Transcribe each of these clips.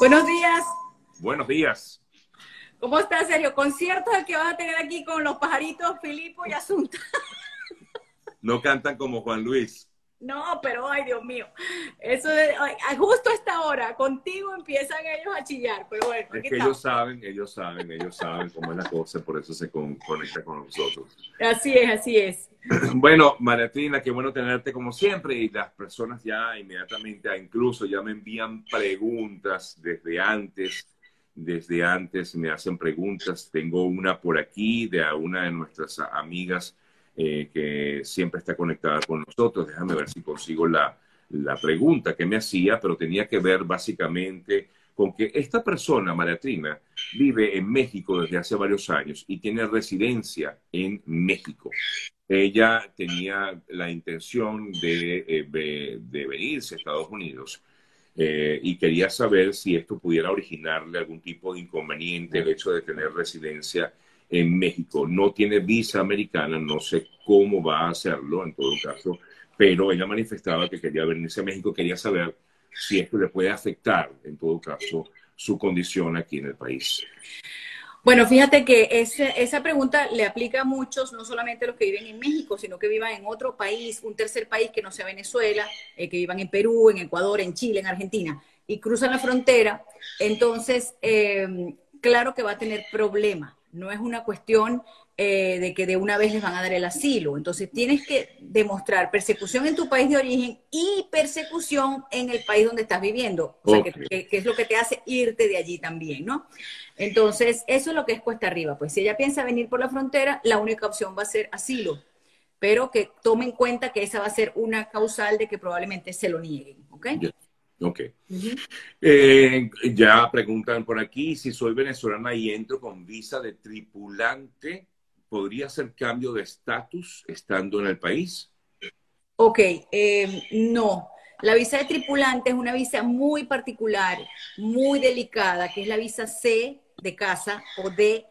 Buenos días. Buenos días. ¿Cómo estás, Sergio? Conciertos el que vas a tener aquí con los pajaritos Filipo y Asunta. No cantan como Juan Luis. No, pero ay, Dios mío. Eso es, justo a esta hora, contigo empiezan ellos a chillar, pero bueno. Es que ellos saben, ellos saben, ellos saben cómo es la cosa, por eso se conecta con nosotros. Así es, así es. Bueno, Mariatina, qué bueno tenerte como siempre y las personas ya inmediatamente, incluso ya me envían preguntas desde antes, desde antes me hacen preguntas. Tengo una por aquí de una de nuestras amigas eh, que siempre está conectada con nosotros. Déjame ver si consigo la, la pregunta que me hacía, pero tenía que ver básicamente con que esta persona, Mariatrina, vive en México desde hace varios años y tiene residencia en México. Ella tenía la intención de, eh, de venirse a Estados Unidos eh, y quería saber si esto pudiera originarle algún tipo de inconveniente, el hecho de tener residencia en México. No tiene visa americana, no sé cómo va a hacerlo en todo caso, pero ella manifestaba que quería venirse a México, quería saber si esto le puede afectar en todo caso su condición aquí en el país. Bueno, fíjate que esa pregunta le aplica a muchos, no solamente a los que viven en México, sino que vivan en otro país, un tercer país que no sea Venezuela, eh, que vivan en Perú, en Ecuador, en Chile, en Argentina, y cruzan la frontera. Entonces, eh, claro que va a tener problemas. No es una cuestión eh, de que de una vez les van a dar el asilo. Entonces tienes que demostrar persecución en tu país de origen y persecución en el país donde estás viviendo. O sea, que, es lo que te hace irte de allí también, ¿no? Entonces, eso es lo que es cuesta arriba. Pues si ella piensa venir por la frontera, la única opción va a ser asilo. Pero que tome en cuenta que esa va a ser una causal de que probablemente se lo nieguen, ¿ok? Ok. Eh, ya preguntan por aquí si soy venezolana y entro con visa de tripulante, ¿podría hacer cambio de estatus estando en el país? Ok, eh, no. La visa de tripulante es una visa muy particular, muy delicada, que es la visa C de casa o D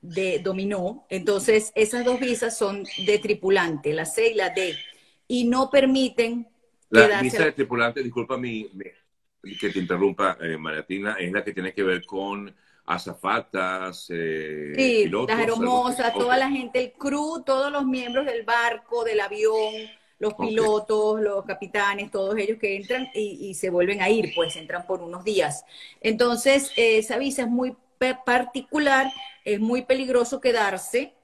de dominó. Entonces, esas dos visas son de tripulante, la C y la D, y no permiten la visa de tripulante, disculpa mi, que te interrumpa, eh, Mariatina, es la que tiene que ver con azafatas, eh, sí, las hermosas, toda la gente, el crew, todos los miembros del barco, del avión, los pilotos, los capitanes, todos ellos que entran y, se vuelven a ir, pues entran por unos días. Entonces, esa visa es muy particular, es muy peligroso quedarse,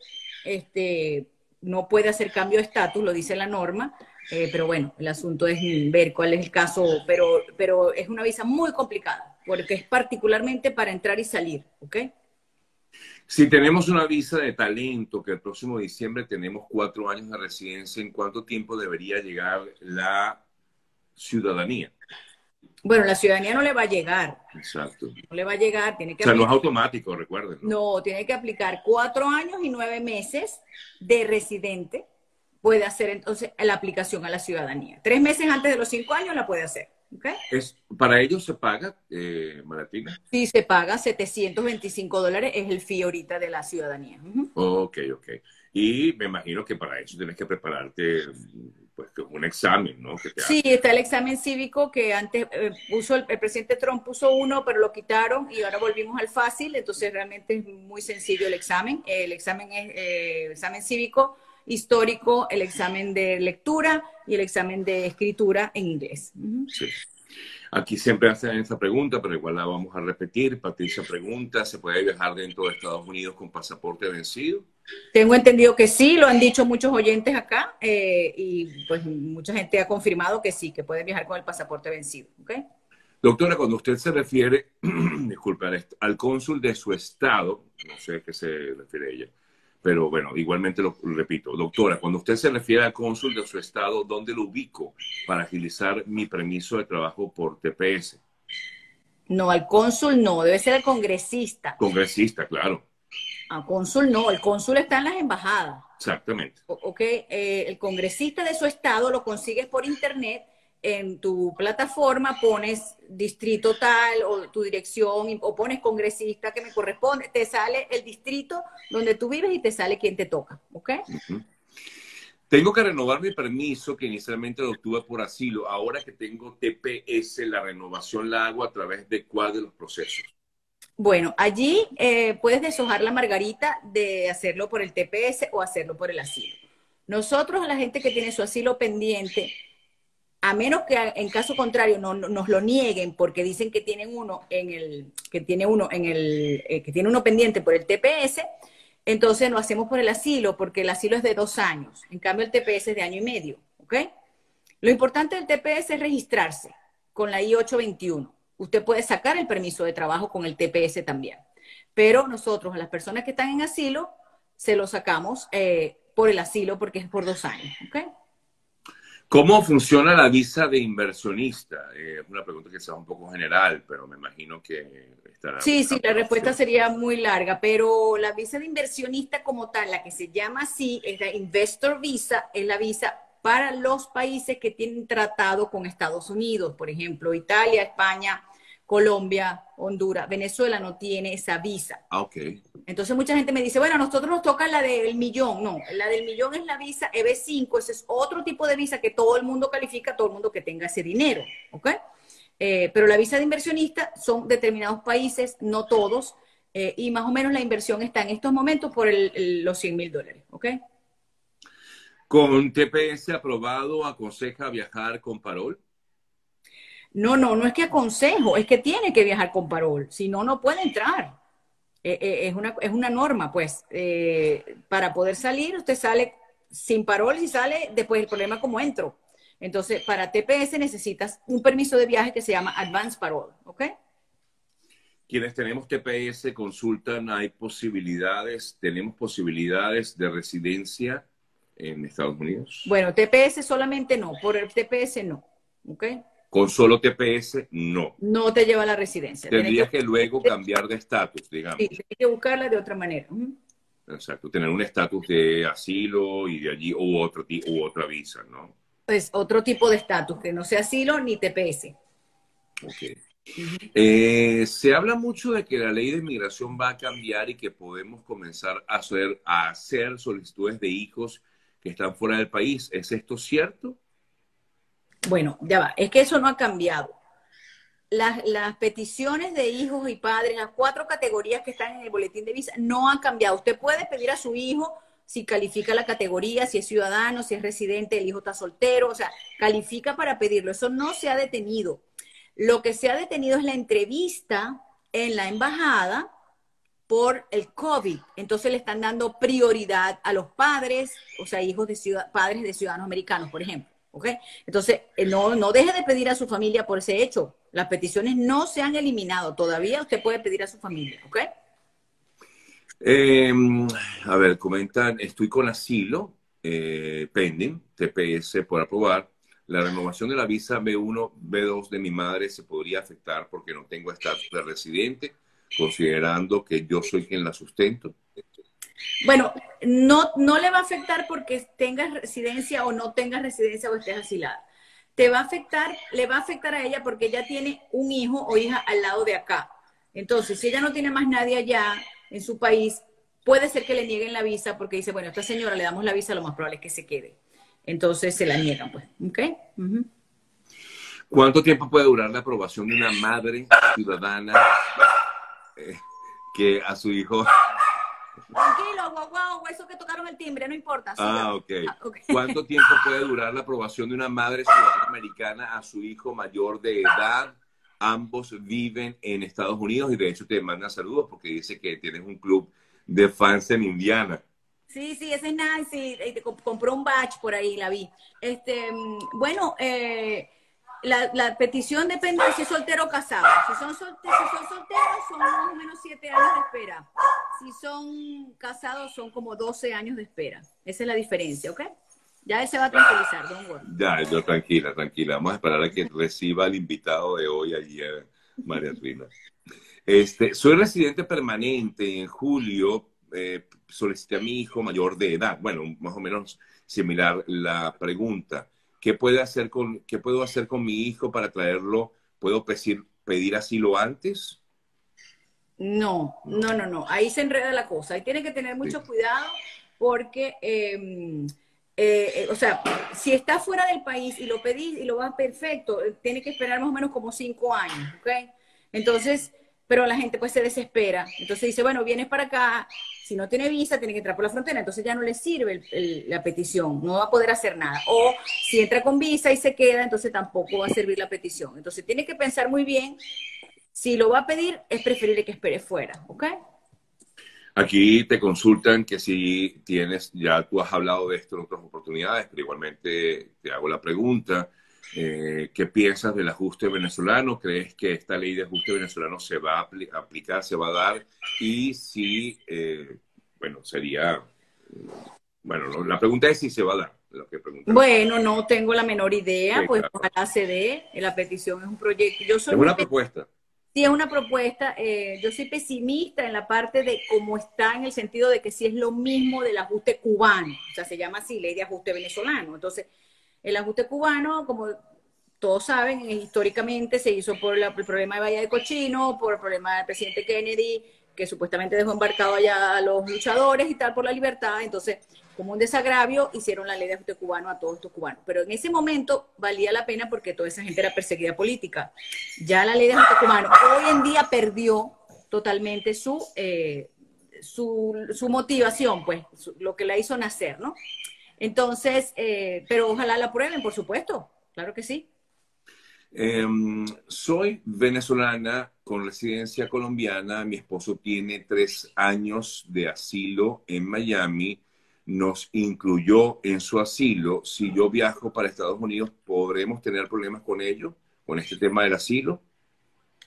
este, no puede hacer cambio de estatus, lo dice la norma, eh, pero bueno, el asunto es ver cuál es el caso, pero, pero es una visa muy complicada, porque es particularmente para entrar y salir, ¿ok? Si tenemos una visa de talento, que el próximo diciembre tenemos cuatro años de residencia, ¿en cuánto tiempo debería llegar la ciudadanía? Bueno, la ciudadanía no le va a llegar. Exacto. No le va a llegar, tiene que... O sea, no es automático, recuerden. ¿no? tiene que aplicar cuatro años y nueve meses de residente puede hacer entonces la aplicación a la ciudadanía. Tres meses antes de los cinco años la puede hacer. ¿okay? Es, ¿Para ellos se paga, eh, Maratina? Sí, se paga 725 dólares, es el fee ahorita de la ciudadanía. Ok, ok. Y me imagino que para eso tienes que prepararte pues un examen, ¿no? sí, está el examen cívico que antes eh, puso el, presidente Trump puso uno, pero lo quitaron y ahora volvimos al fácil, entonces realmente es muy sencillo el examen. El examen es eh, examen cívico histórico, el examen de lectura y el examen de escritura en inglés. Sí. Aquí siempre hacen esa pregunta, pero igual la vamos a repetir. Patricia pregunta, ¿se puede viajar dentro de Estados Unidos con pasaporte vencido? Tengo entendido que sí, lo han dicho muchos oyentes acá eh, y pues mucha gente ha confirmado que sí, que puede viajar con el pasaporte vencido. ¿okay? Doctora, cuando usted se refiere, disculpe, al cónsul de su estado, no sé a qué se refiere ella, pero bueno, igualmente lo, repito. Doctora, cuando usted se refiere al cónsul de su estado, ¿dónde lo ubico para agilizar mi permiso de trabajo por TPS? No, al cónsul no, debe ser el congresista. Congresista, claro. Al cónsul no, el cónsul está en las embajadas. Exactamente. ok, eh, el congresista de su estado lo consigues por internet en tu plataforma pones distrito tal o tu dirección o pones congresista que me corresponde, te sale el distrito donde tú vives y te sale quien te toca, ¿ok? Tengo que renovar mi permiso que inicialmente lo obtuve por asilo. Ahora que tengo TPS, la renovación la hago a través de cuál de los procesos. Bueno, allí eh, puedes deshojar la margarita de hacerlo por el TPS o hacerlo por el asilo. Nosotros, la gente que tiene su asilo pendiente, a menos que en caso contrario no, nos lo nieguen porque dicen que tienen uno en el, que tiene uno en el, eh, que tiene uno pendiente por el TPS, entonces lo hacemos por el asilo, porque el asilo es de dos años. En cambio, el TPS es de año y medio. ¿Ok? Lo importante del TPS es registrarse con la I-821. Usted puede sacar el permiso de trabajo con el TPS también. Pero nosotros, a las personas que están en asilo, se lo sacamos eh, por el asilo porque es por dos años. ¿Ok? ¿Cómo funciona la visa de inversionista? Eh, es una pregunta que sea un poco general, pero me imagino que estará. Sí, sí, la respuesta sería muy larga, pero la visa de inversionista como tal, la que se llama así, es la Investor Visa, es la visa para los países que tienen tratado con Estados Unidos, por ejemplo, Italia, España, Colombia, Honduras, Venezuela no tiene esa visa. Ah, ok. Entonces mucha gente me dice, bueno, a nosotros nos toca la del millón. No, la del millón es la visa EB5, ese es otro tipo de visa que todo el mundo califica, todo el mundo que tenga ese dinero, ¿ok? Eh, pero la visa de inversionista son determinados países, no todos, eh, y más o menos la inversión está en estos momentos por los 100 mil dólares, ¿ok? ¿Con TPS aprobado aconseja viajar con parol? No, no, no es que aconsejo, es que tiene que viajar con parol, si no, no puede entrar. Eh, eh, es, una, es una norma, pues, eh, para poder salir, usted sale sin parol y sale después el problema como entro. Entonces, para TPS necesitas un permiso de viaje que se llama Advance Parole, ¿ok? Quienes tenemos TPS consultan, hay posibilidades, tenemos posibilidades de residencia en Estados Unidos. Bueno, TPS solamente no, por el TPS no, ¿ok? Con solo TPS, no. No te lleva a la residencia. Tendrías que, luego cambiar de estatus, digamos. Sí, tienes que buscarla de otra manera. Exacto, tener un estatus de asilo y de allí u, otro, u otra visa, ¿no? Pues otro tipo de estatus, que no sea asilo ni TPS. Ok. Eh, se habla mucho de que la ley de inmigración va a cambiar y que podemos comenzar a hacer, a hacer solicitudes de hijos que están fuera del país. ¿Es esto cierto? Bueno, ya va, es que eso no ha cambiado. Las, peticiones de hijos y padres, las cuatro categorías que están en el boletín de visa, no han cambiado. Usted puede pedir a su hijo si califica la categoría, si es ciudadano, si es residente, el hijo está soltero, o sea, califica para pedirlo. Eso no se ha detenido. Lo que se ha detenido es la entrevista en la embajada por el COVID. Entonces le están dando prioridad a los padres, o sea, hijos de ciudad, padres de ciudadanos americanos, por ejemplo. Entonces, eh, no, no deje de pedir a su familia por ese hecho. Las peticiones no se han eliminado. Todavía usted puede pedir a su familia, ¿ok? Em, a ver, comentan, estoy con asilo eh, pending, TPS por aprobar. La renovación de la visa B1, B2 de mi madre se podría afectar porque no tengo estatus de residente, considerando que yo soy quien la sustento. Bueno, no, no le va a afectar porque tengas residencia o no tengas residencia o estés asilada. Te va a afectar, le va a afectar a ella porque ella tiene un hijo o hija al lado de acá. Entonces, si ella no tiene más nadie allá en su país, puede ser que le nieguen la visa porque dice, bueno, a esta señora le damos la visa, lo más probable es que se quede. Entonces se la niegan, pues. ¿Ok? ¿Cuánto tiempo puede durar la aprobación de una madre ciudadana eh, que a su hijo guau, guau, eso que tocaron el timbre, no importa. Ah, ah okay. ¿Cuánto tiempo puede durar la aprobación de una madre ciudadana americana a su hijo mayor de edad? Ambos viven en Estados Unidos y de hecho te manda saludos porque dice que tienes un club de fans en Indiana. Sí, sí, ese es Nancy, compró un batch por ahí, la vi. Este, mm, bueno, eh, la, petición depende de si es soltero o casado. Si son, solteros, son más o menos 7 años de espera. Si son casados son como 12 años de espera. Esa es la diferencia, ¿ok? Ya él se va a tranquilizar, don Ya, yo tranquila, tranquila. Vamos a esperar a que reciba al invitado de hoy ayer, María Rina. Este, soy residente permanente. En julio eh, solicité a mi hijo mayor de edad. Bueno, más o menos similar la pregunta. ¿Qué, puede hacer con, ¿Qué puedo hacer con mi hijo para traerlo? ¿Puedo pedir, pedir asilo antes? No, no, no, no. Ahí se enreda la cosa. Ahí tiene que tener mucho cuidado porque em, eh, o sea, si está fuera del país y lo pedís y lo vas perfecto, tiene que esperar más o menos como cinco años, ¿ok? Entonces, pero la gente pues se desespera. Entonces dice, bueno, vienes para acá, si no tiene visa, tiene que entrar por la frontera, entonces ya no le sirve la petición, no va a poder hacer nada. O si entra con visa y se queda, entonces tampoco va a servir la petición. Entonces tiene que pensar muy bien, si lo va a pedir, es preferible que espere fuera, ¿ok? Aquí te consultan que si tienes, ya tú has hablado de esto en otras oportunidades, pero igualmente te hago la pregunta, eh, ¿qué piensas del ajuste venezolano? ¿Crees que esta ley de ajuste venezolano se va a aplicar, se va a dar? Y si, eh, bueno, sería, bueno, la pregunta es si se va a dar. Lo que bueno, no tengo la menor idea, pues ojalá se dé. La petición es un proyecto. Yo soy es una propuesta. Sí, es una propuesta. Eh, yo soy pesimista en la parte de cómo está, en el sentido de que si es lo mismo del ajuste cubano. O sea, se llama así, ley de ajuste venezolano. Entonces, el ajuste cubano, como todos saben, históricamente se hizo por el problema de Bahía de Cochino, por el problema del presidente Kennedy, que supuestamente dejó embarcado allá a los luchadores y tal por la libertad. Entonces, como un desagravio, hicieron la ley de ajuste cubano a todos estos cubanos. Pero en ese momento valía la pena porque toda esa gente era perseguida política. Ya la ley de ajuste cubano hoy en día perdió totalmente su, eh, su, motivación, pues, lo que la hizo nacer, ¿no? Entonces, eh, pero ojalá la prueben, por supuesto, claro que sí. Em, soy venezolana con residencia colombiana. Mi esposo tiene tres años de asilo en Miami nos incluyó en su asilo. Si yo viajo para Estados Unidos, ¿podremos tener problemas con ello, con este tema del asilo?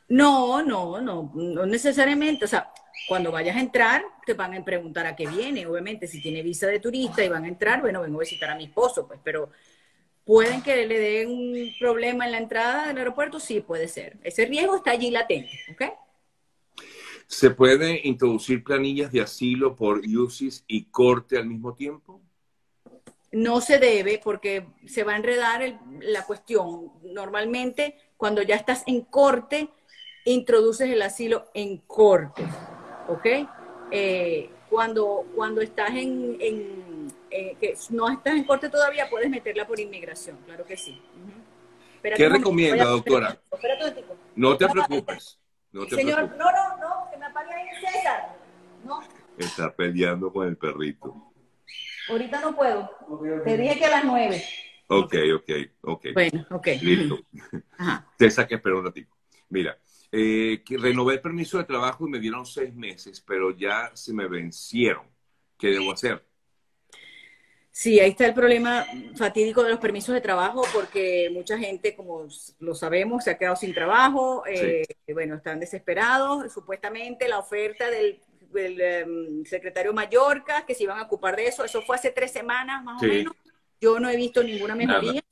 No, no, no, no necesariamente. O sea, cuando vayas a entrar, te van a preguntar a qué viene. Obviamente, si tiene visa de turista y van a entrar, bueno, vengo a visitar a mi esposo, pues, pero pueden que le den un problema en la entrada del aeropuerto, sí, puede ser. Ese riesgo está allí latente, ¿ok? ¿Se puede introducir planillas de asilo por UCIS y corte al mismo tiempo? No se debe porque se va a enredar la cuestión. Normalmente, cuando ya estás en corte, introduces el asilo en corte, ¿ok? Eh, cuando, cuando estás en, eh, que no estás en corte todavía, puedes meterla por inmigración, claro que sí. ¿Qué recomienda, doctora? No te preocupes. No Señor, no, no, no, que me apague ahí César. No. Está peleando con el perrito. Ahorita no puedo. Te dije que a las nueve. Ok, ok, ok. Bueno, ok. Listo. Ajá. César, que espera un ratito. Mira, eh, que renové el permiso de trabajo y me dieron seis meses, pero ya se me vencieron. ¿Qué debo hacer? Sí, ahí está el problema fatídico de los permisos de trabajo, porque mucha gente, como lo sabemos, se ha quedado sin trabajo, eh, bueno, están desesperados. Supuestamente la oferta del, em, secretario Mallorca, que se iban a ocupar de eso, eso fue hace tres semanas más o menos. Yo no he visto ninguna mejoría,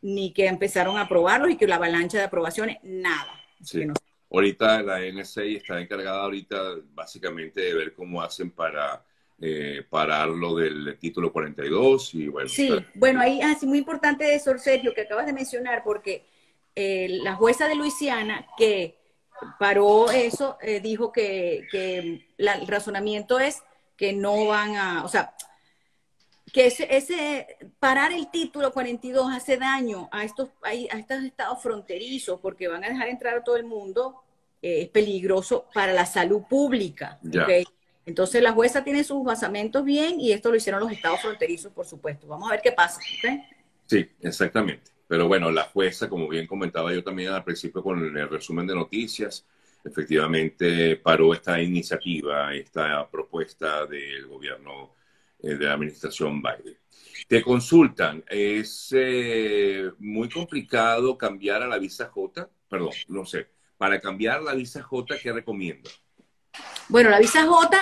ni que empezaron a aprobarlos y que la avalancha de aprobaciones, nada. Sí. Ahorita la NSA está encargada ahorita básicamente de ver cómo hacen para eh, para lo del título 42 y bueno. Sí, bueno, ahí es ah, muy importante eso, Sergio, que acabas de mencionar, porque eh, la jueza de Luisiana que paró eso, eh, dijo que, el razonamiento es que no van a, o sea, que ese, ese, parar el título 42 hace daño a estos, a, estos estados fronterizos porque van a dejar entrar a todo el mundo, es peligroso para la salud pública. Entonces la jueza tiene sus basamentos bien y esto lo hicieron los estados fronterizos, por supuesto. Vamos a ver qué pasa. Sí, exactamente. Pero bueno, la jueza, como bien comentaba yo también al principio con el resumen de noticias, efectivamente paró esta iniciativa, esta propuesta del gobierno eh, de la administración Biden. Te consultan, ¿es eh, muy complicado cambiar a la visa J? Perdón, no sé. Para cambiar la visa J, ¿qué recomienda? Bueno, la visa J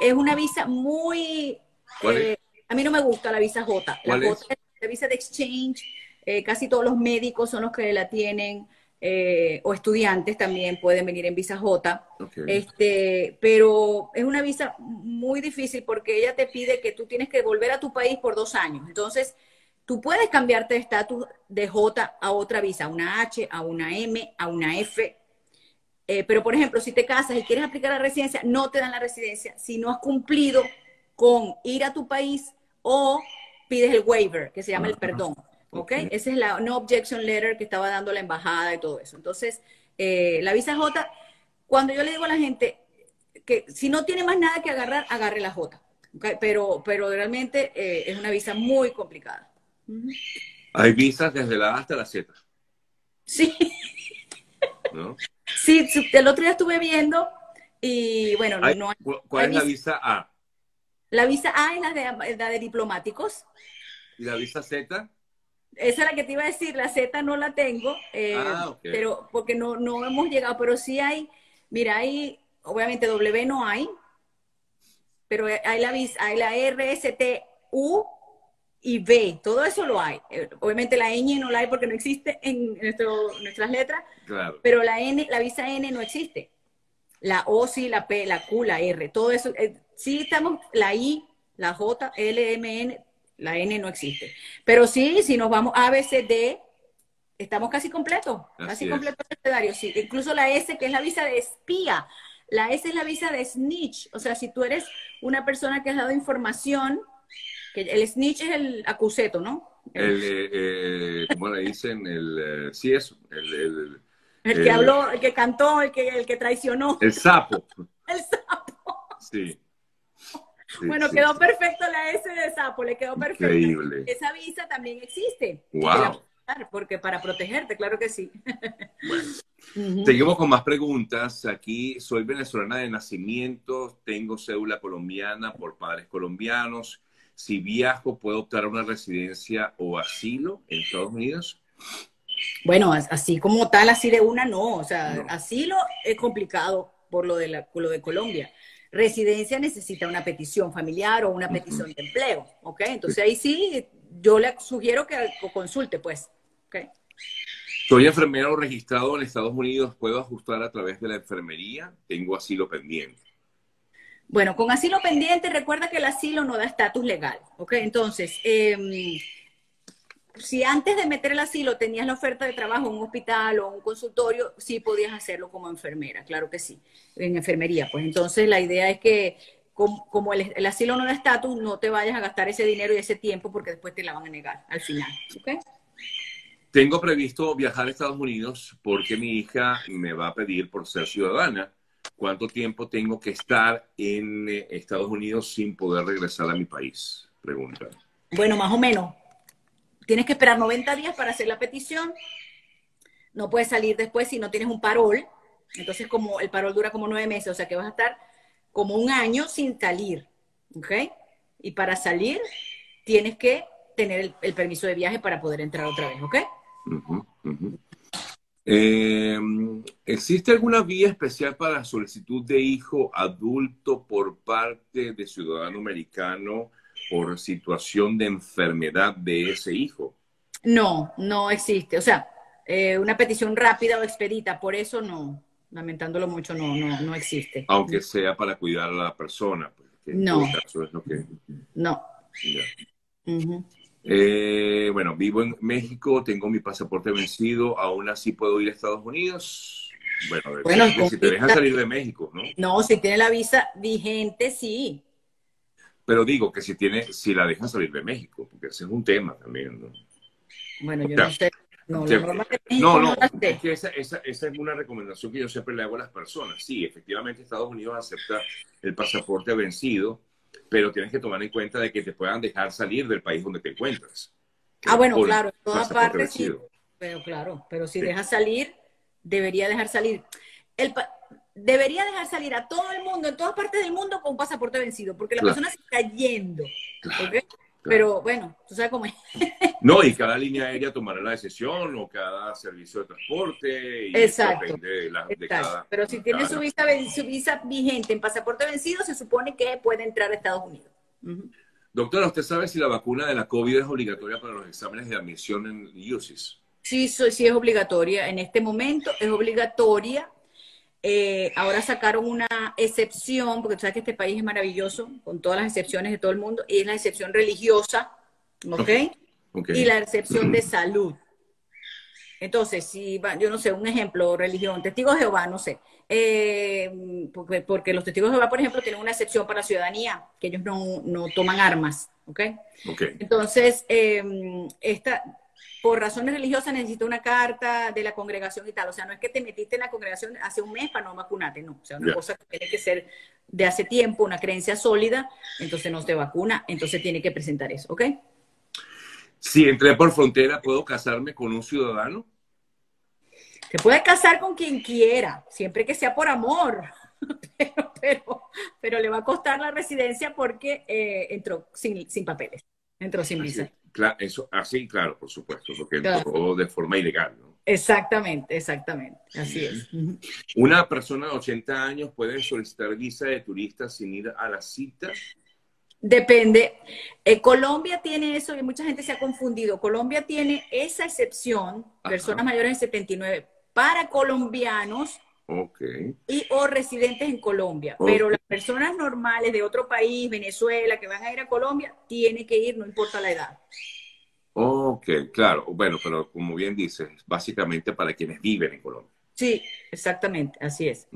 es una visa muy... Eh, a mí no me gusta la visa J. La J es la visa de exchange. Eh, casi todos los médicos son los que la tienen. Eh, o estudiantes también pueden venir en visa J. Este, pero es una visa muy difícil porque ella te pide que tú tienes que volver a tu país por dos años. Entonces, tú puedes cambiarte de estatus de J a otra visa, a una H, a una M, a una F, eh, pero, por ejemplo, si te casas y quieres aplicar la residencia, no te dan la residencia si no has cumplido con ir a tu país o pides el waiver, que se llama el perdón. ¿Ok? Esa es la no objection letter que estaba dando la embajada y todo eso. Entonces, eh, la visa J, cuando yo le digo a la gente que si no tiene más nada que agarrar, agarre la J. Pero, pero realmente eh, es una visa muy complicada. Hay visas desde la A hasta la Z. Sí. ¿No? Sí, el otro día estuve viendo y bueno, no, ¿Cuál es la visa A? La visa A es la de, la de diplomáticos. ¿Y la visa Z? Esa es la que te iba a decir, la Z no la tengo, eh, ah, pero porque no, no hemos llegado, pero sí hay, mira, hay, obviamente W no hay, pero hay la hay la U y B, todo eso lo hay. Eh, obviamente la ñ no la hay porque no existe en nuestras letras, pero la N, la visa N no existe. La O sí, la P, la Q, la R, todo eso, eh, sí estamos, la I, la J, L, M, N, la N no existe. Pero sí, si nos vamos A, B, C, D, estamos casi completos, casi completos el escenario, sí. Incluso la S, que es la visa de espía, la S es la visa de snitch, o sea, si tú eres una persona que has dado información, que el snitch es el acuseto, ¿no? El, eh, eh, ¿cómo le dicen? El, eh, sí, eso, el, el, que habló, el que cantó, el que, el que traicionó. El sapo. el sapo. Sí bueno, quedó perfecto la S de sapo, le quedó perfecto. Increíble. Esa visa también existe. Wow. Porque para protegerte, claro que sí. Bueno, seguimos con más preguntas. Aquí soy venezolana de nacimiento, tengo cédula colombiana por padres colombianos. Si viajo, ¿puedo optar a una residencia o asilo en Estados Unidos? Bueno, así como tal, así de una no. O sea, asilo es complicado por lo de, la, por lo de Colombia residencia necesita una petición familiar o una petición de empleo, ¿ok? Entonces ahí sí, yo le sugiero que consulte, pues, ¿ok? Soy enfermero registrado en Estados Unidos, ¿puedo ajustar a través de la enfermería? Tengo asilo pendiente. Bueno, con asilo pendiente, recuerda que el asilo no da estatus legal, ¿ok? Entonces, eh, si antes de meter el asilo tenías la oferta de trabajo en un hospital o un consultorio, sí podías hacerlo como enfermera, claro que sí, en enfermería. Pues entonces la idea es que como, el, asilo no da estatus, no te vayas a gastar ese dinero y ese tiempo porque después te la van a negar al final. Tengo previsto viajar a Estados Unidos porque mi hija me va a pedir por ser ciudadana. ¿Cuánto tiempo tengo que estar en eh, Estados Unidos sin poder regresar a mi país? Pregunta. Bueno, más o menos Tienes que esperar 90 días para hacer la petición. No puedes salir después si no tienes un parol. Entonces, como el parol dura como nueve meses, o sea que vas a estar como un año sin salir. ¿Ok? Y para salir, tienes que tener el, permiso de viaje para poder entrar otra vez. ¿Ok? Eh, ¿Existe alguna vía especial para solicitud de hijo adulto por parte de ciudadano americano por situación de enfermedad de ese hijo? No, no existe. O sea, eh, una petición rápida o expedita, por eso no, lamentándolo mucho, no, no, no existe. Aunque sea para cuidar a la persona. Pues, no. No. Eh, bueno, vivo en México, tengo mi pasaporte vencido, aún así puedo ir a Estados Unidos. Bueno, bueno si te dejan salir de México, ¿no? No, si tiene la visa vigente, sí. Pero digo que si tiene, si la dejan salir de México, porque ese es un tema también, ¿no? Bueno, yo no sé. No, no, no, es que esa, esa, esa, es una recomendación que yo siempre le hago a las personas. Sí, efectivamente Estados Unidos acepta el pasaporte vencido, pero tienes que tomar en cuenta de que te puedan dejar salir del país donde te encuentras. Ah, bueno, claro, en todas partes sí. Pero claro, pero si dejas salir, debería dejar salir. El, debería dejar salir a todo el mundo, en todas partes del mundo, con un pasaporte vencido, porque la persona se está yendo. Pero bueno, tú sabes cómo es. no, y cada línea aérea tomará la decisión, o cada servicio de transporte. Y exacto. Pero si tiene su visa, su visa vigente en pasaporte vencido, se supone que puede entrar a Estados Unidos. Doctora, ¿usted sabe si la vacuna de la COVID es obligatoria para los exámenes de admisión en UCIS? Sí, sí es obligatoria. En este momento es obligatoria eh, ahora sacaron una excepción, porque tú sabes que este país es maravilloso, con todas las excepciones de todo el mundo, y es la excepción religiosa, ¿ok? Y la excepción de salud. Entonces, si yo no sé, un ejemplo, religión, testigos de Jehová, no sé. Eh, porque, los testigos de Jehová, por ejemplo, tienen una excepción para la ciudadanía, que ellos no, no toman armas, ¿ok? Entonces, em, esta, por razones religiosas necesita una carta de la congregación y tal. O sea, no es que te metiste en la congregación hace un mes para no vacunarte, no. O sea, una cosa que tiene que ser de hace tiempo, una creencia sólida, entonces no te vacuna, entonces tiene que presentar eso, ¿ok? Si entré por frontera, ¿puedo casarme con un ciudadano? Te puedes casar con quien quiera, siempre que sea por amor, pero, pero, le va a costar la residencia porque eh, entró sin, sin papeles, entró sin visa. Claro, eso, así, claro, por supuesto, porque entró de forma ilegal, ¿no? Exactamente, exactamente, así es. ¿Una persona de 80 años puede solicitar visa de turista sin ir a la cita? Depende. Eh, Colombia tiene eso y mucha gente se ha confundido. Colombia tiene esa excepción, personas mayores de 79, para colombianos y o residentes en Colombia. Pero las personas normales de otro país, Venezuela, que van a ir a Colombia, tienen que ir, no importa la edad. Ok, claro. Bueno, pero como bien dices, básicamente para quienes viven en Colombia. Sí, exactamente, así es.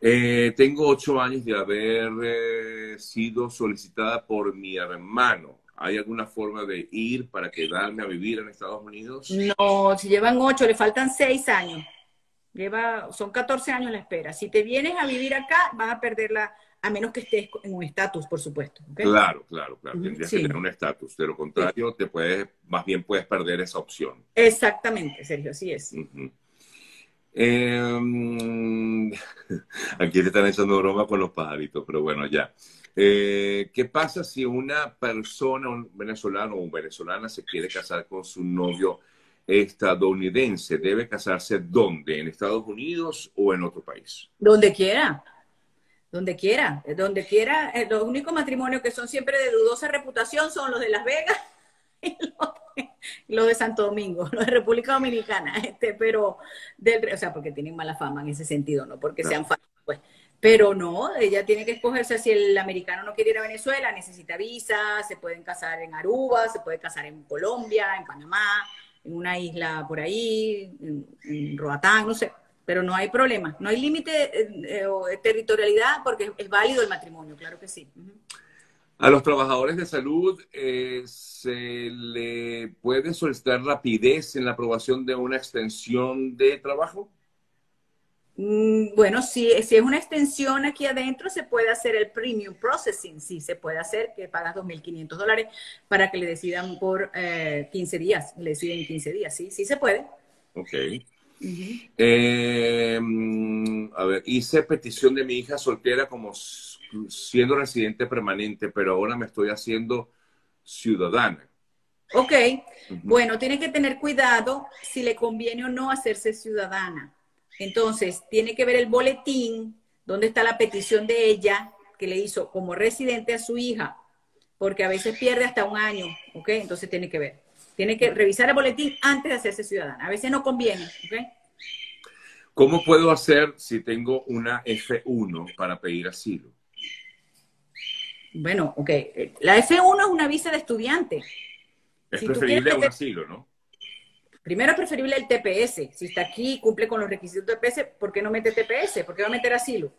Eh, tengo ocho años de haber eh, sido solicitada por mi hermano. ¿Hay alguna forma de ir para quedarme a vivir en Estados Unidos? No, si llevan ocho, le faltan seis años. Lleva, son 14 años la espera. Si te vienes a vivir acá, vas a perderla, a menos que estés en un estatus, por supuesto. Claro, claro, claro. Tendrías que tener un estatus. De lo contrario, te puedes, más bien puedes perder esa opción. Exactamente, Sergio, así es. Em, aquí le están echando broma con los pajaritos, pero bueno, ya. Eh, ¿Qué pasa si una persona, un venezolano o un venezolana, se quiere casar con su novio estadounidense? ¿Debe casarse dónde? ¿En Estados Unidos o en otro país? Donde quiera. Donde quiera. Donde quiera. Eh, los únicos matrimonios que son siempre de dudosa reputación son los de Las Vegas y los de Santo Domingo, los de República Dominicana, este, pero, del, o sea, porque tienen mala fama en ese sentido, no porque sean falsos, pues. Pero no, ella tiene que escogerse si el americano no quiere ir a Venezuela, necesita visa, se pueden casar en Aruba, se puede casar en Colombia, en Panamá, en una isla por ahí, en, Roatán, no sé, pero no hay problema, no hay límite eh, eh, o territorialidad porque es, válido el matrimonio, claro que sí. A los trabajadores de salud eh, se le puede solicitar rapidez en la aprobación de una extensión de trabajo. Mm, bueno, si, si es una extensión aquí adentro, se puede hacer el premium processing, sí, se puede hacer, que pagas 2.500 dólares para que le decidan por 15 eh, días, le deciden 15 días, sí, sí se puede. Ok. Eh, a ver, hice petición de mi hija soltera como siendo residente permanente, pero ahora me estoy haciendo ciudadana. Ok, bueno, tiene que tener cuidado si le conviene o no hacerse ciudadana entonces, tiene que ver el boletín donde está la petición de ella que le hizo como residente a su hija, porque a veces pierde hasta un año, ¿ok? Entonces tiene que ver. Tiene que revisar el boletín antes de hacerse ciudadana. A veces no conviene, ¿ok? ¿Cómo puedo hacer si tengo una F1 para pedir asilo? Bueno, ok. La F1 es una visa de estudiante. Es preferible a un asilo, ¿no? Primero es preferible el TPS. Si está aquí, cumple con los requisitos de TPS, ¿por qué no mete TPS? ¿Por qué va a meter asilo?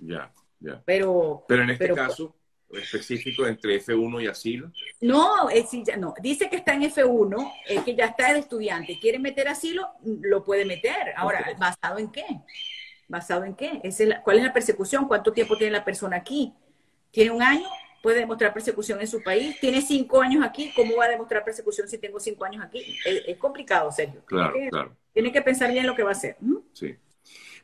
Ya, ya. Pero, pero en este caso específico entre F1 y asilo. No, es, ya, no, dice que está en F1, es que ya está de estudiante, quiere meter asilo, lo puede meter. Ahora, ¿basado en qué? ¿Basado en qué? ¿Cuál es la persecución? ¿Cuánto tiempo tiene la persona aquí? ¿Tiene un año? Puede demostrar persecución en su país. Tiene cinco años aquí, ¿cómo va a demostrar persecución si tengo cinco años aquí? Es, complicado, Sergio. Claro, claro. Tiene que pensar bien lo que va a hacer. Sí.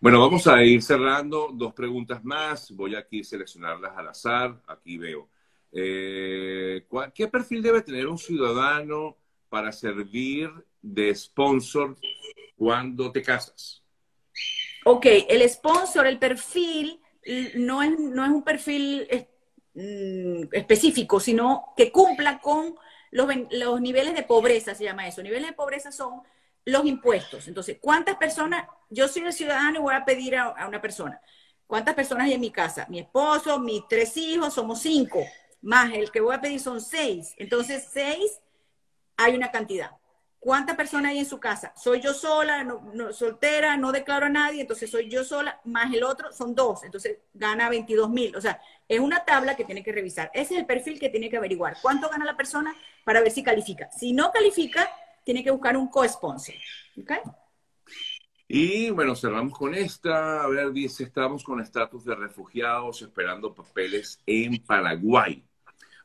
Bueno, vamos a ir cerrando. Dos preguntas más. Voy aquí a seleccionarlas al azar. Aquí veo. Eh, ¿Qué perfil debe tener un ciudadano para servir de sponsor cuando te casas? Ok, el sponsor, el perfil, no es, no es un perfil Mm, específico, sino que cumpla con los, niveles de pobreza, se llama eso. Niveles de pobreza son los impuestos. Entonces, ¿cuántas personas? Yo soy el ciudadano y voy a pedir a, una persona. ¿Cuántas personas hay en mi casa? Mi esposo, mis tres hijos, somos cinco. Más el que voy a pedir son seis. Entonces, seis, hay una cantidad. ¿Cuántas personas hay en su casa? Soy yo sola, no, soltera, no declaro a nadie, entonces soy yo sola, más el otro son dos, entonces gana 22 mil. O sea, es una tabla que tiene que revisar. Ese es el perfil que tiene que averiguar. ¿Cuánto gana la persona para ver si califica? Si no califica, tiene que buscar un co-sponsor. Y bueno, cerramos con esta. A ver, dice, estamos con estatus de refugiados esperando papeles en Paraguay.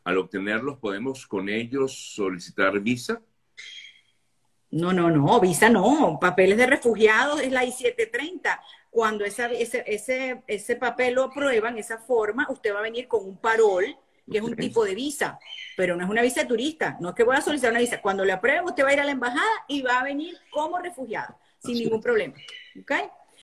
Al obtenerlos, ¿podemos con ellos solicitar visa? No, no, no, visa no. Papeles de refugiados es la I-730. Cuando ese, ese, ese papel lo aprueban, esa forma, usted va a venir con un parol, que es un tipo de visa, pero no es una visa de turista. No es que voy a solicitar una visa. Cuando le aprueben, usted va a ir a la embajada y va a venir como refugiado, sin ningún problema. ¿Ok?